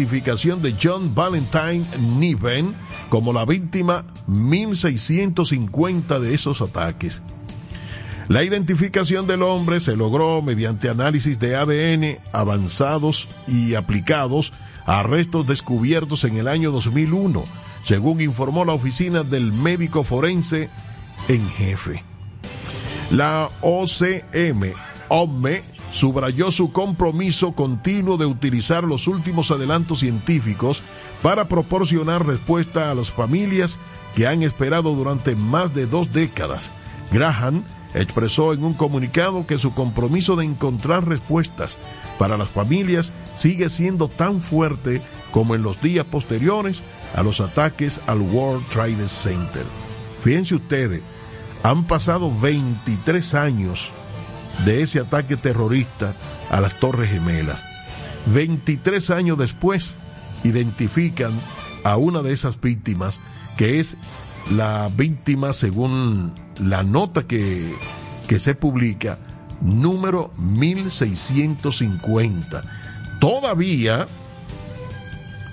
identificación de John Valentine Niven como la víctima 1650 de esos ataques. La identificación del hombre se logró mediante análisis de ADN avanzados y aplicados a restos descubiertos en el año 2001, según informó la oficina del médico forense en jefe. La OCM, OME, subrayó su compromiso continuo de utilizar los últimos adelantos científicos para proporcionar respuesta a las familias que han esperado durante más de dos décadas. Graham expresó en un comunicado que su compromiso de encontrar respuestas para las familias sigue siendo tan fuerte como en los días posteriores a los ataques al World Trade Center. Fíjense ustedes, han pasado 23 años de ese ataque terrorista a las Torres Gemelas. 23 años después, identifican a una de esas víctimas, que es la víctima, según la nota que, que se publica, número 1650. Todavía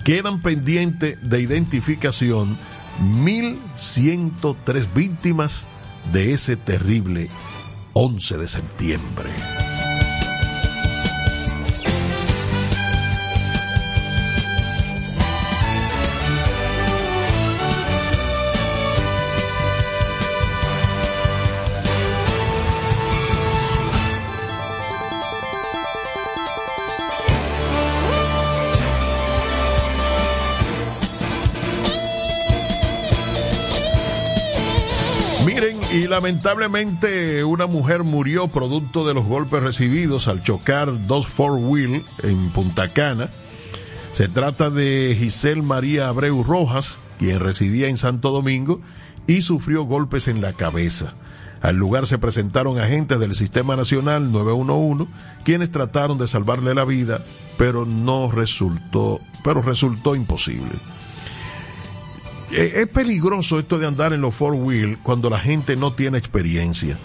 quedan pendientes de identificación 1103 víctimas de ese terrible 11 de septiembre. Lamentablemente una mujer murió producto de los golpes recibidos al chocar dos four-wheel en Punta Cana. Se trata de Giselle María Abreu Rojas, quien residía en Santo Domingo y sufrió golpes en la cabeza. Al lugar se presentaron agentes del Sistema Nacional 911, quienes trataron de salvarle la vida, pero no resultó, pero resultó imposible. Eh, es peligroso esto de andar en los four wheel cuando la gente no tiene experiencia.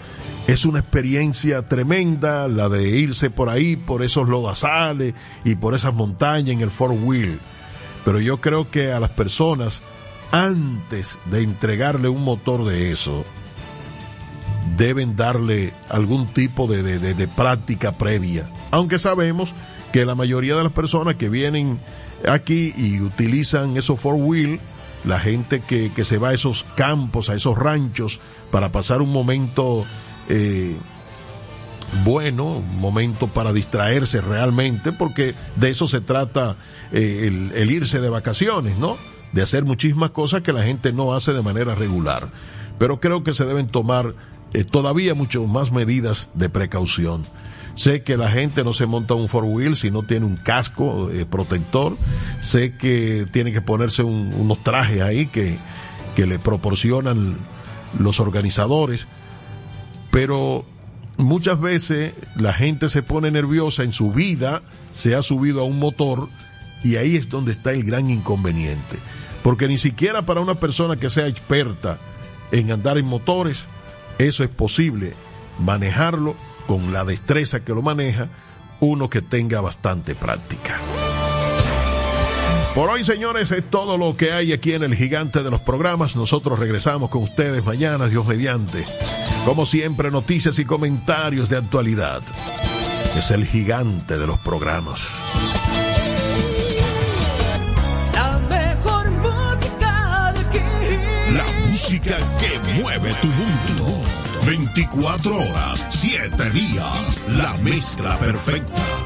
Es una experiencia tremenda la de irse por ahí, por esos lodazales y por esas montañas en el four wheel. Pero yo creo que a las personas, antes de entregarle un motor de eso, deben darle algún tipo de, de práctica previa. Aunque sabemos que la mayoría de las personas que vienen aquí y utilizan esos four wheel, la gente que, que, se va a esos campos, a esos ranchos, para pasar un momento eh, bueno, un momento para distraerse realmente, porque de eso se trata eh, el, irse de vacaciones, ¿no? De hacer muchísimas cosas que la gente no hace de manera regular. Pero creo que se deben tomar eh, todavía mucho más medidas de precaución. Sé que la gente no se monta un four wheel si no tiene un casco eh, protector. Sé que tiene que ponerse un, unos trajes ahí que, que le proporcionan los organizadores. Pero muchas veces la gente se pone nerviosa en su vida, se ha subido a un motor y ahí es donde está el gran inconveniente. Porque ni siquiera para una persona que sea experta en andar en motores, eso es posible manejarlo con la destreza que lo maneja uno que tenga bastante práctica. Por hoy, señores, es todo lo que hay aquí en el gigante de los programas. Nosotros regresamos con ustedes mañana, Dios mediante. Como siempre, noticias y comentarios de actualidad. Es el gigante de los programas. La mejor música de aquí. La música que mueve tu mundo. 24 horas, 7 días. La mezcla perfecta.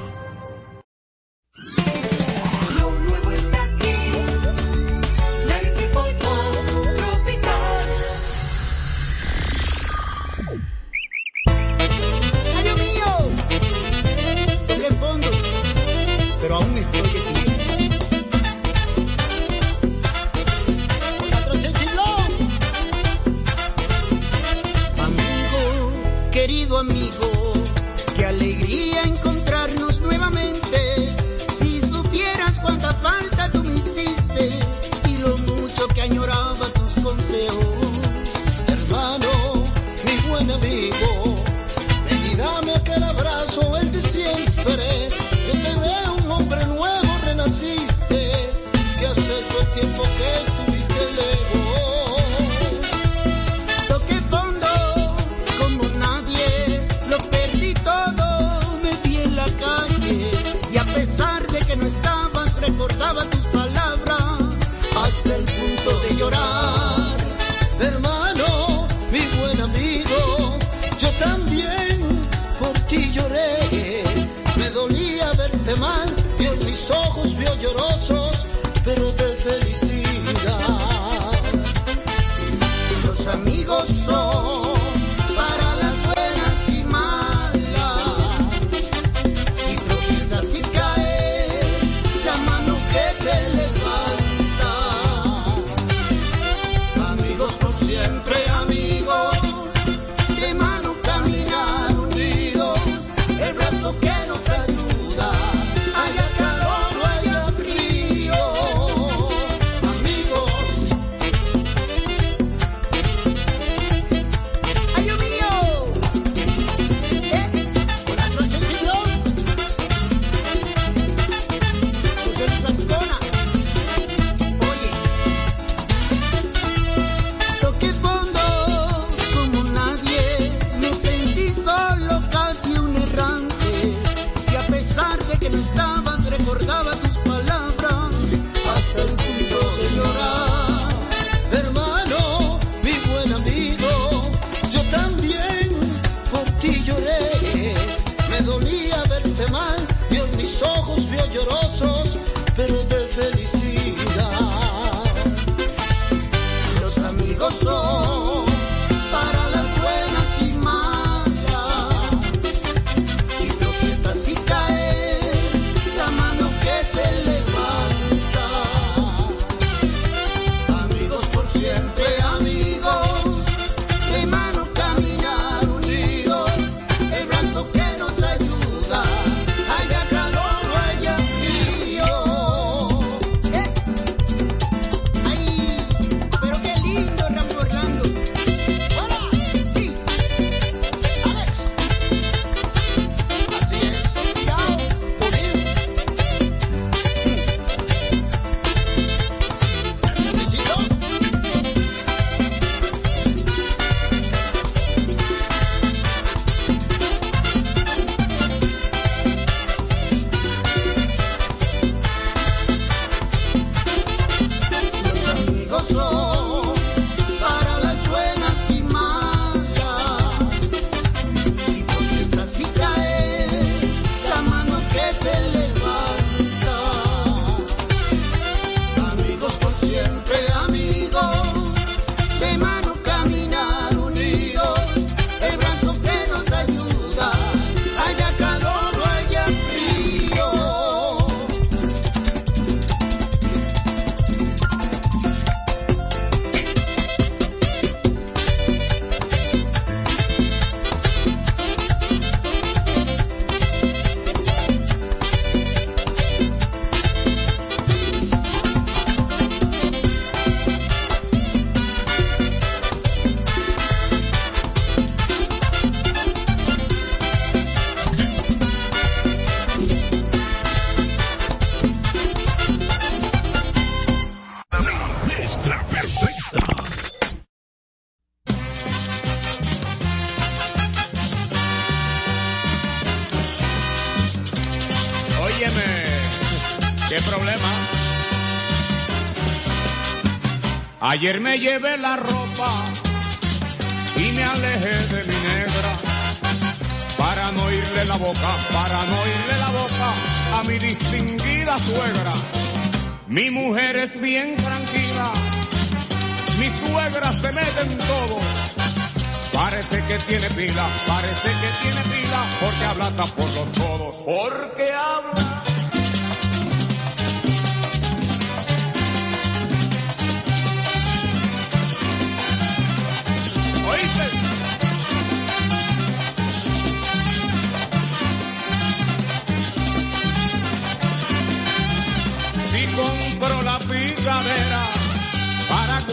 Ayer me llevé la ropa y me alejé de mi negra para no irle la boca, para no irle la boca a mi distinguida suegra. Mi mujer es bien tranquila, mi suegra se mete en todo. Parece que tiene pila, parece que tiene pila, porque habla hasta por los codos, porque habla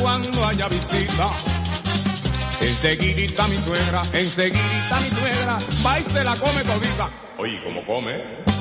cuando haya visita. Enseguidita mi suegra, enseguidita mi suegra, va y se la come todita. Oye, ¿cómo come?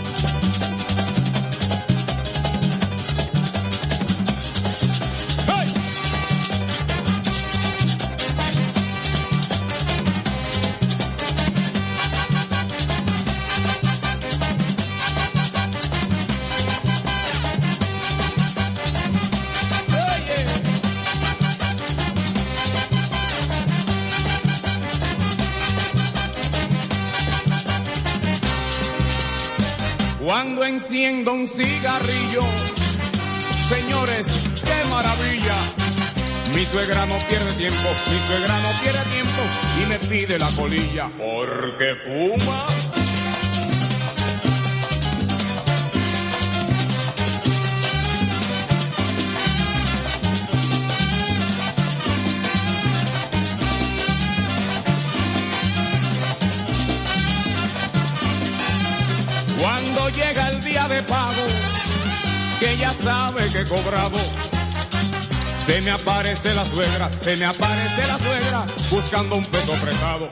Cuando enciendo un cigarrillo. Señores, qué maravilla. Mi suegra no pierde tiempo, mi suegra no pierde tiempo y me pide la colilla porque fuma. Pago, que ya sabe que he cobrado, se me aparece la suegra, se me aparece la suegra, buscando un peso prestado.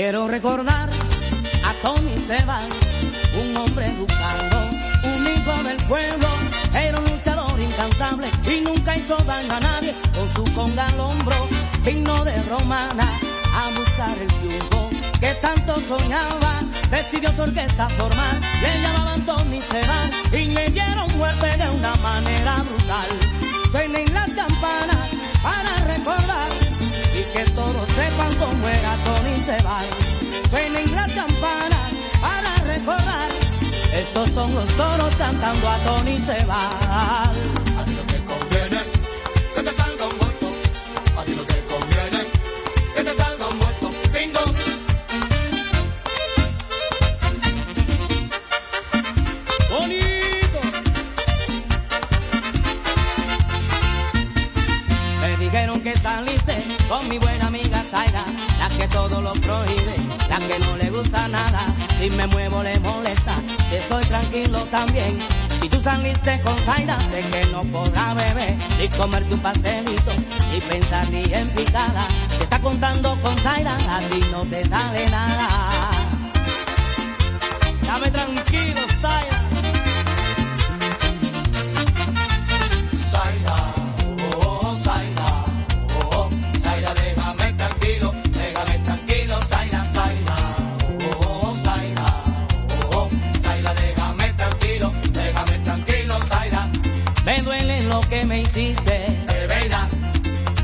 Quiero recordar a Tony Sebal, un hombre educado, un hijo del pueblo, era un luchador incansable y nunca hizo daño a nadie con su conga al hombro, digno de romana, a buscar el triunfo que tanto soñaba, decidió su orquesta formar, le llamaban Tony Sebal y le dieron muerte de una manera brutal. Suenen las campanas para recordar que todos sepan cómo era Tony Sebal. Suenen las campanas para recordar. Estos son los toros cantando a Tony Sebal. Con Zaira, sé que no podrá beber, ni comerte un pastelito, ni pensar ni en picada. Si está contando con Zaira, a ti no te sale nada. Dame tranquilo. Zaira,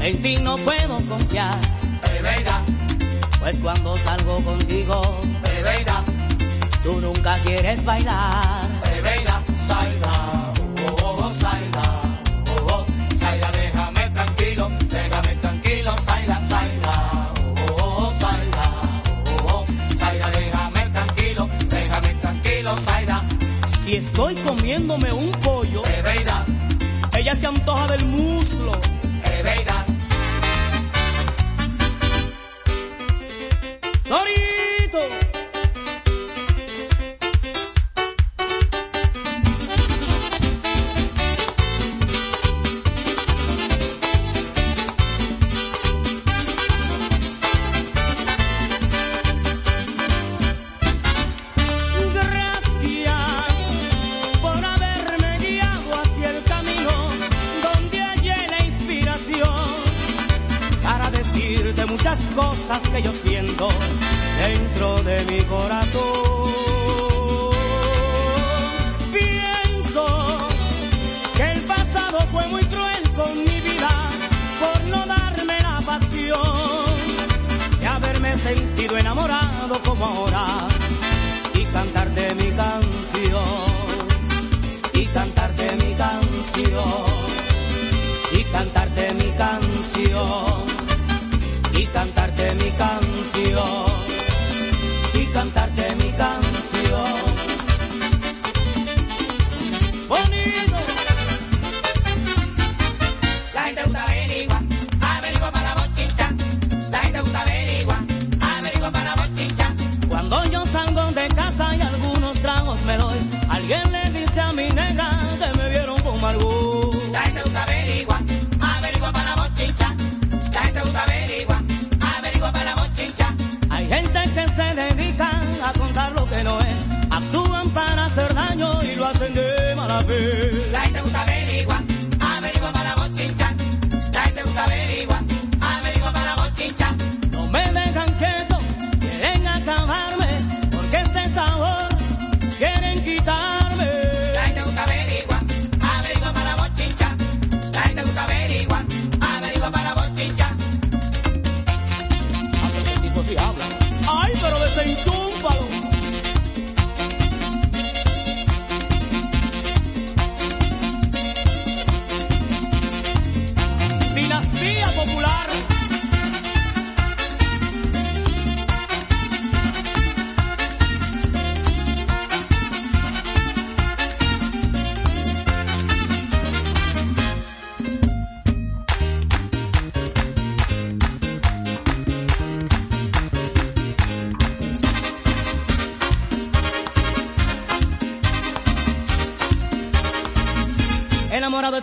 en ti no puedo confiar, Eveida, pues cuando salgo contigo, Eveida, tú nunca quieres bailar. Eveida, Zaira, oh, Zaira, oh, Zaira, déjame tranquilo, déjame tranquilo, Zaira, Zaira, oh, Zaira, oh, Zaira, déjame tranquilo, déjame tranquilo, Zaira, Si estoy comiéndome un pollo, Eveida, ella se antoja del muslo.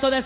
Estoy de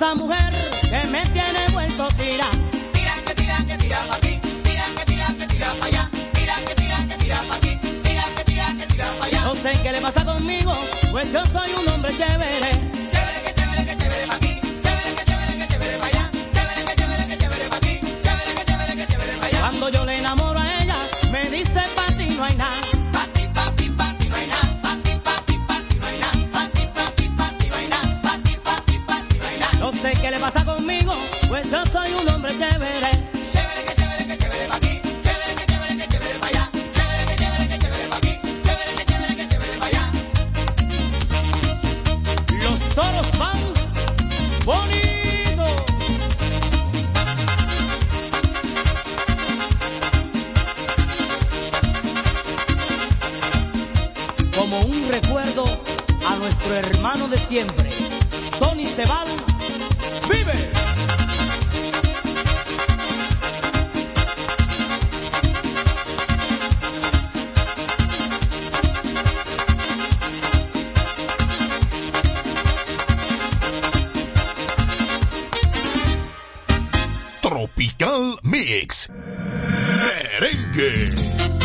Tropical Mix. Merengue.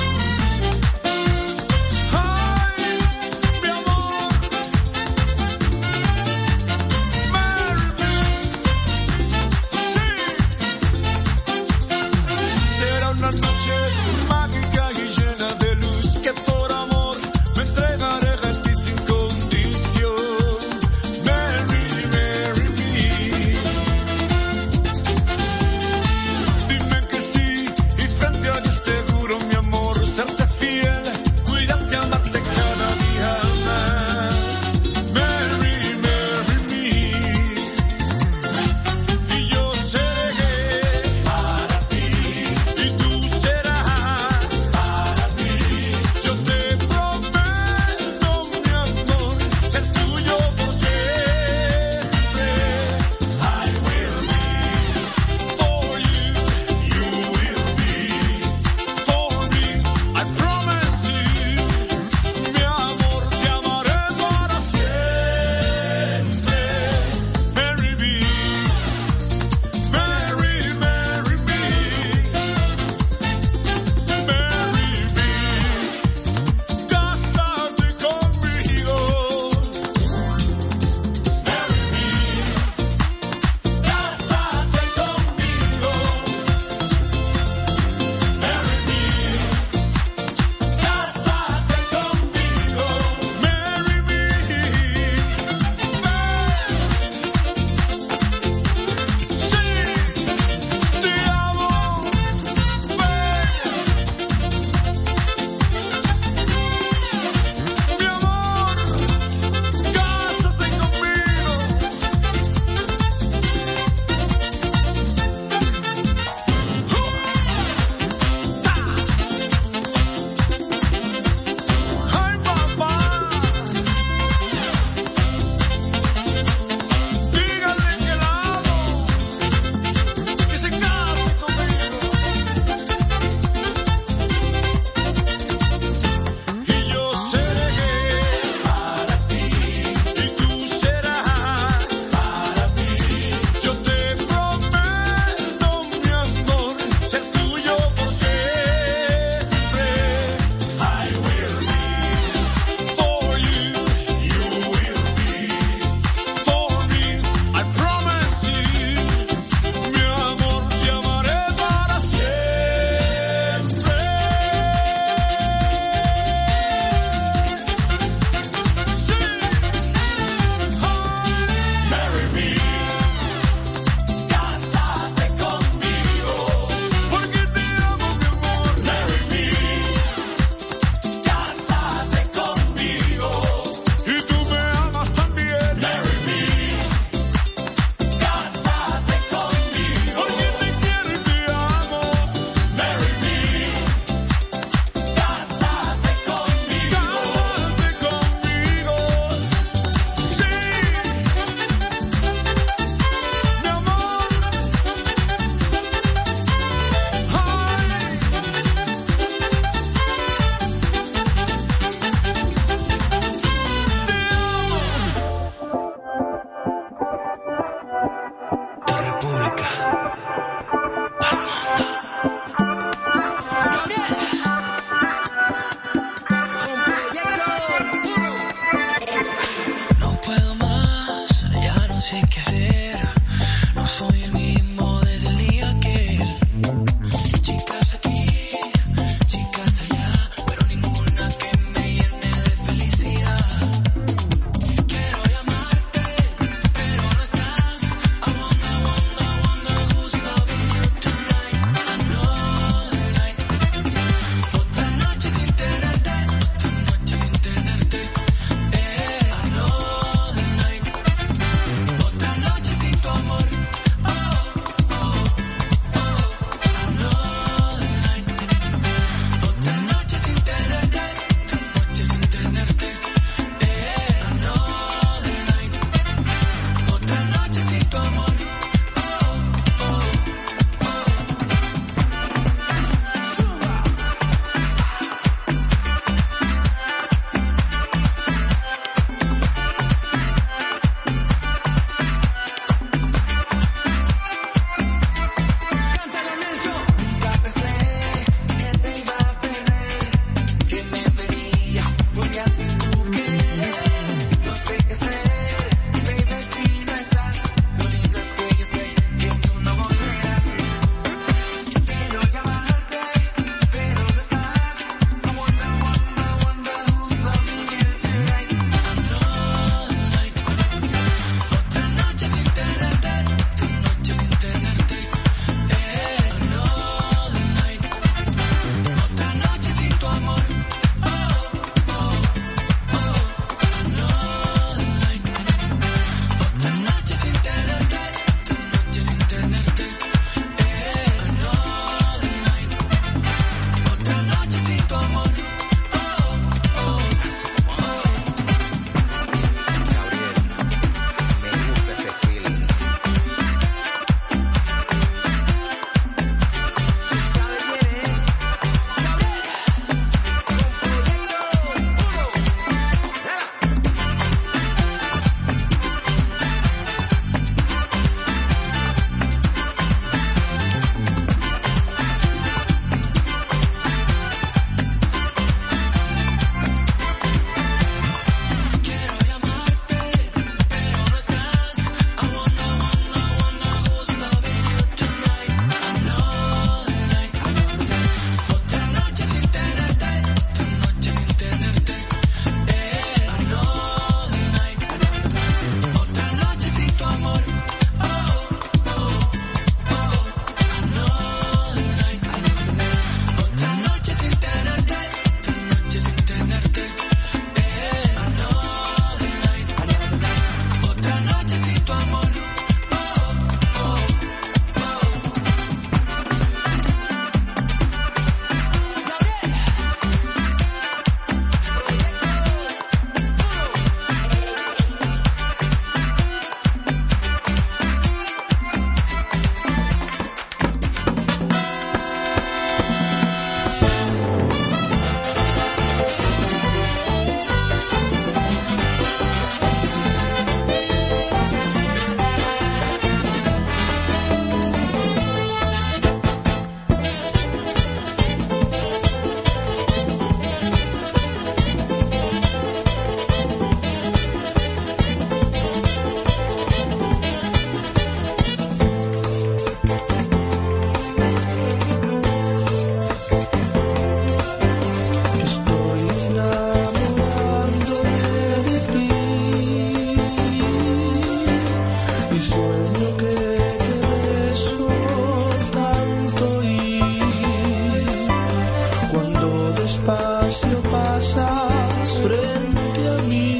despacio pasas frente a mí.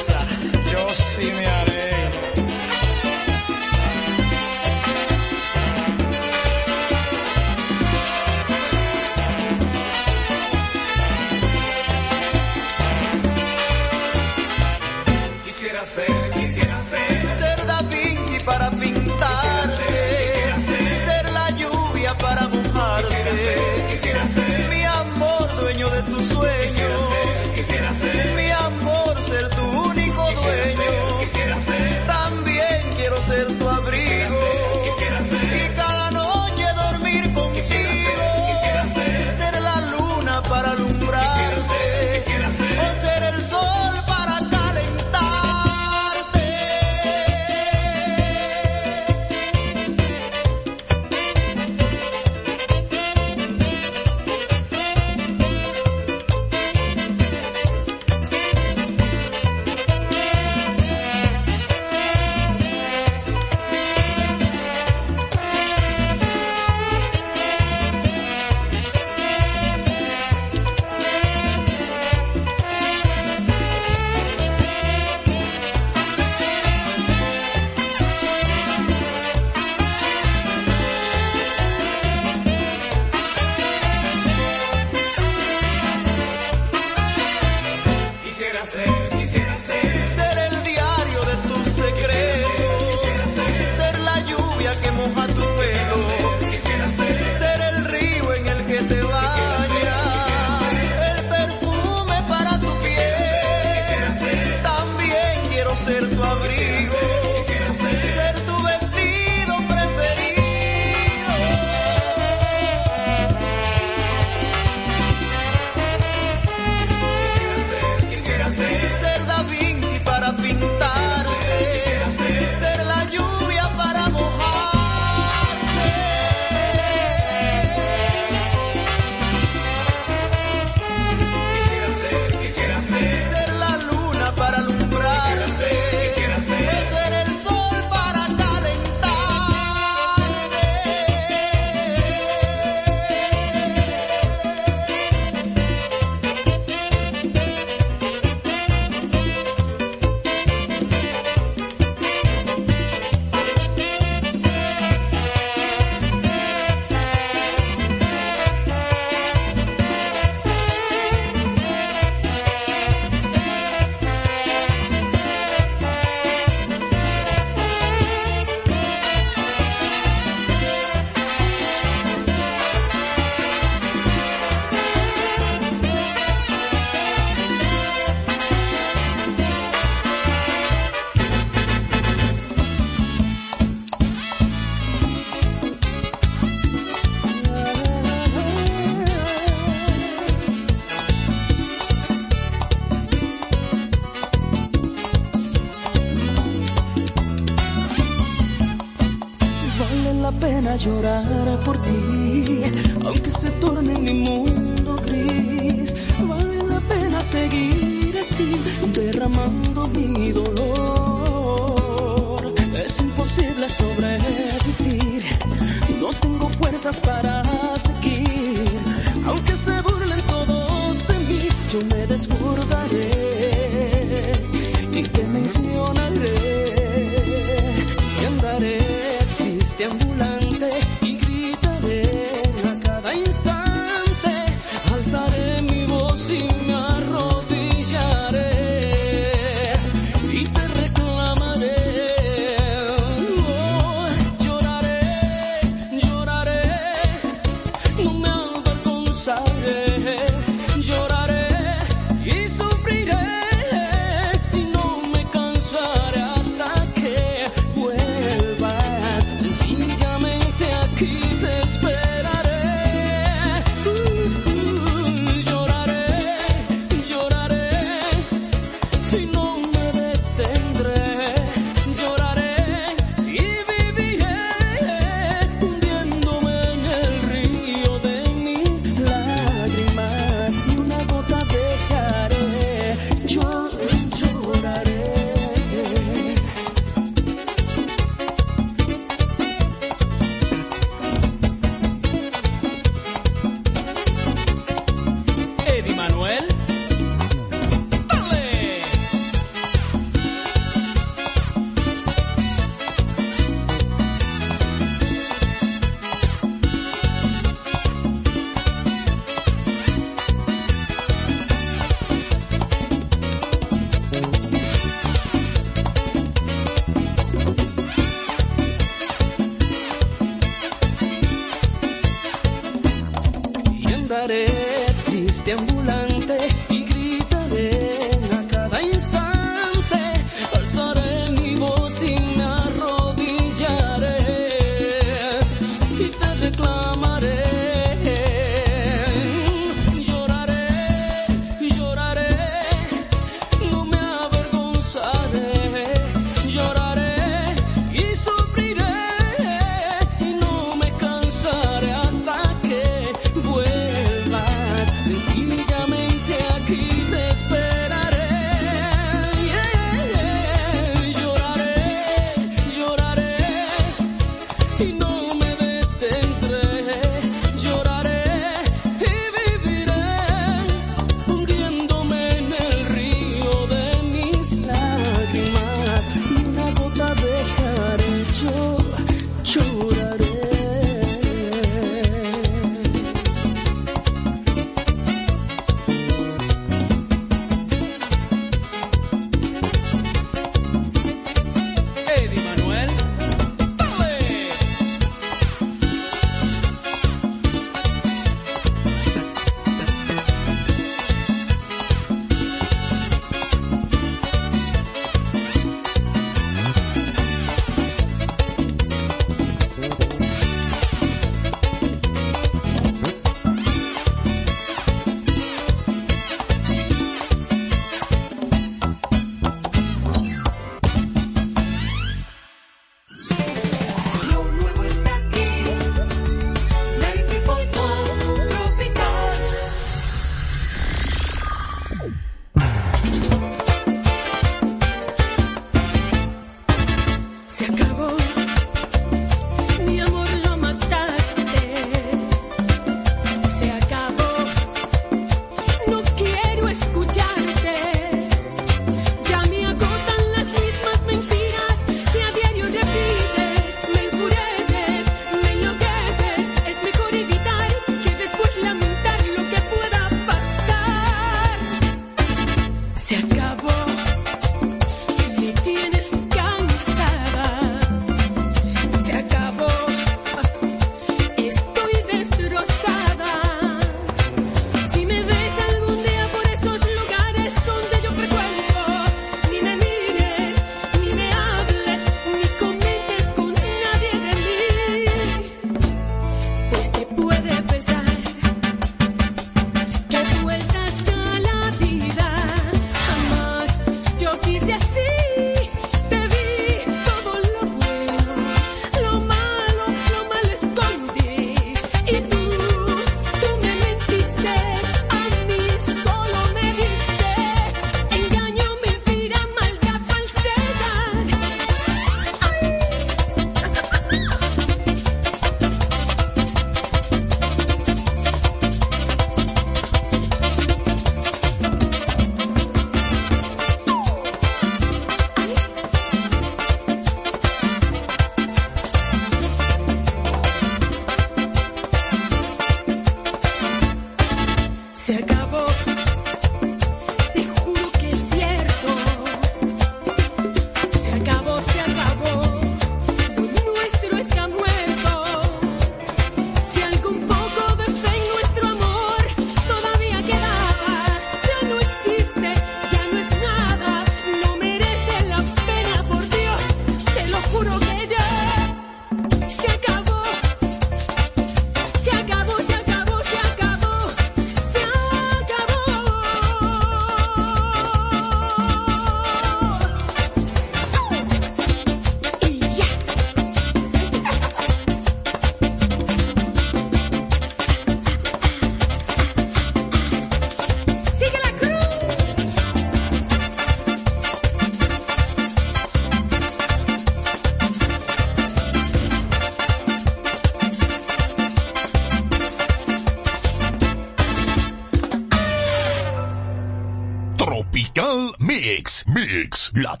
lot.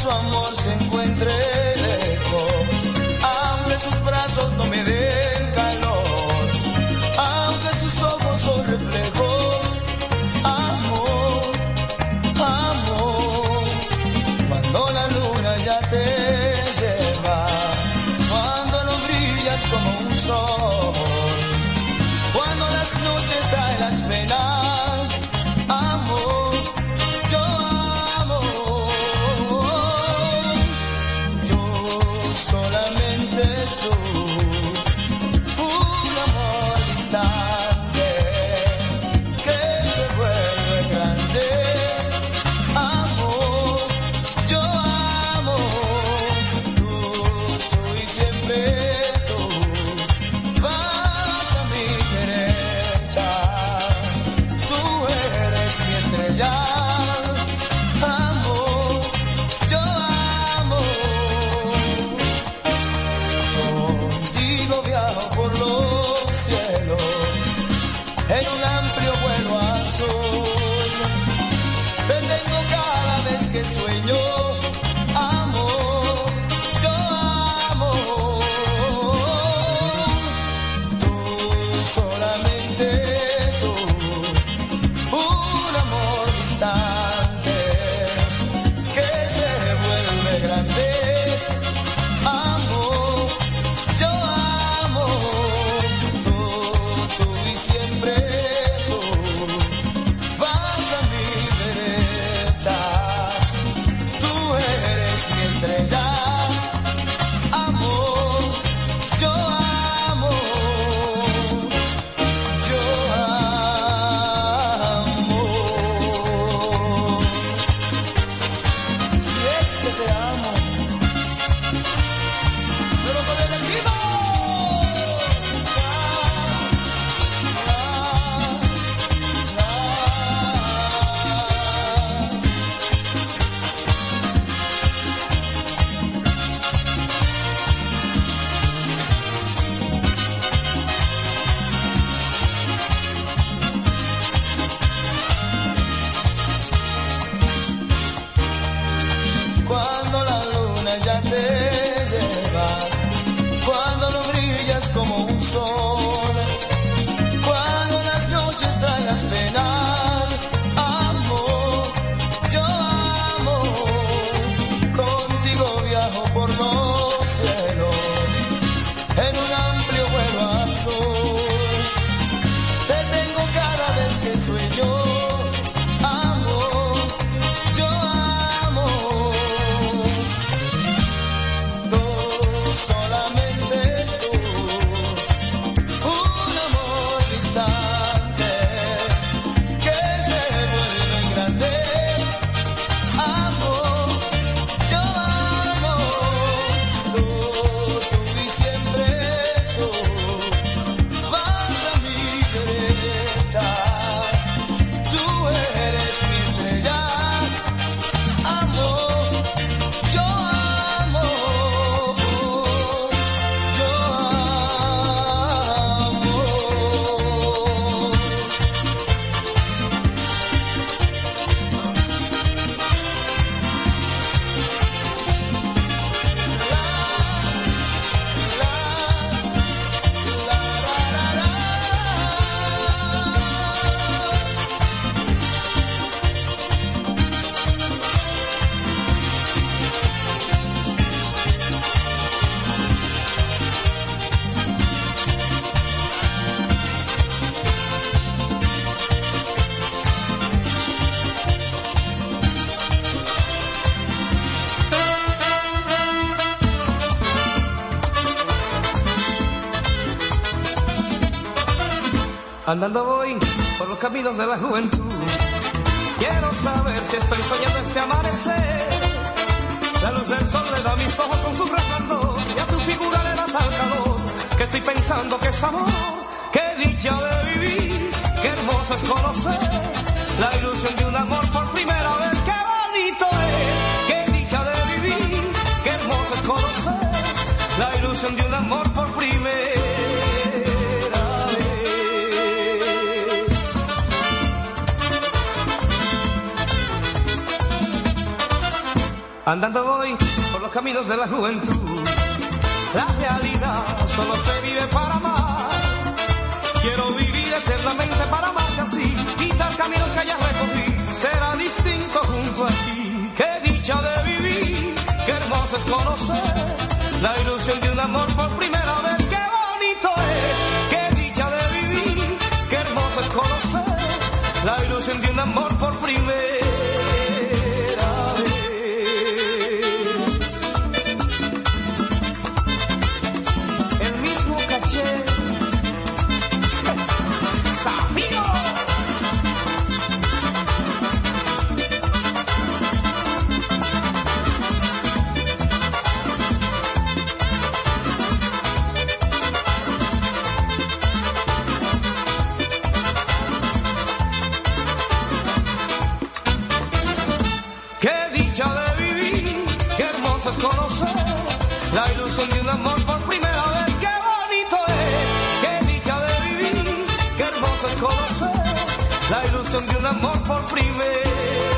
su amor se encuentre lejos. Abre sus brazos, no me dejes. Andando voy por los caminos de la juventud. Quiero saber si estoy soñando este amanecer. La luz del sol le da a mis ojos con su resplandor. Y a tu figura le da tal calor. Que estoy pensando que es amor. Qué dicha de vivir. Qué hermoso es conocer. La ilusión de un amor por Andando voy por los caminos de la juventud. La realidad solo se vive para amar. Quiero vivir eternamente para amarte así. Quitar caminos que ya recogí. Será distinto junto a ti. Qué dicha de vivir. Qué hermoso es conocer la ilusión de un amor por primera vez. Qué bonito es. Qué dicha de vivir. Qué hermoso es conocer la ilusión de un amor por primera vez. La ilusión de un amor por primera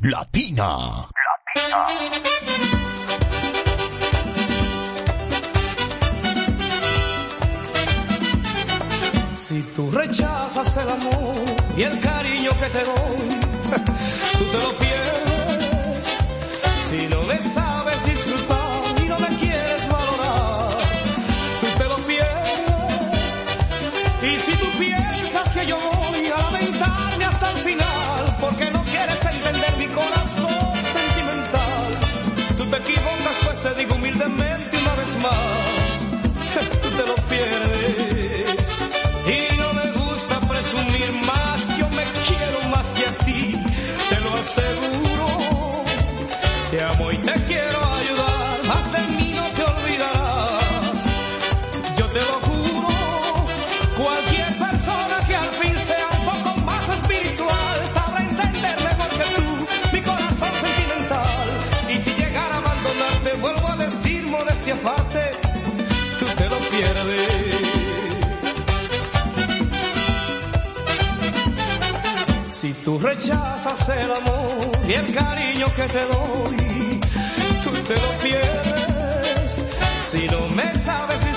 Latina. Latina. Si tú rechazas el amor y el cariño que te doy, tú te lo pides. Tú rechazas el amor y el cariño que te doy. Tú te lo pierdes si no me sabes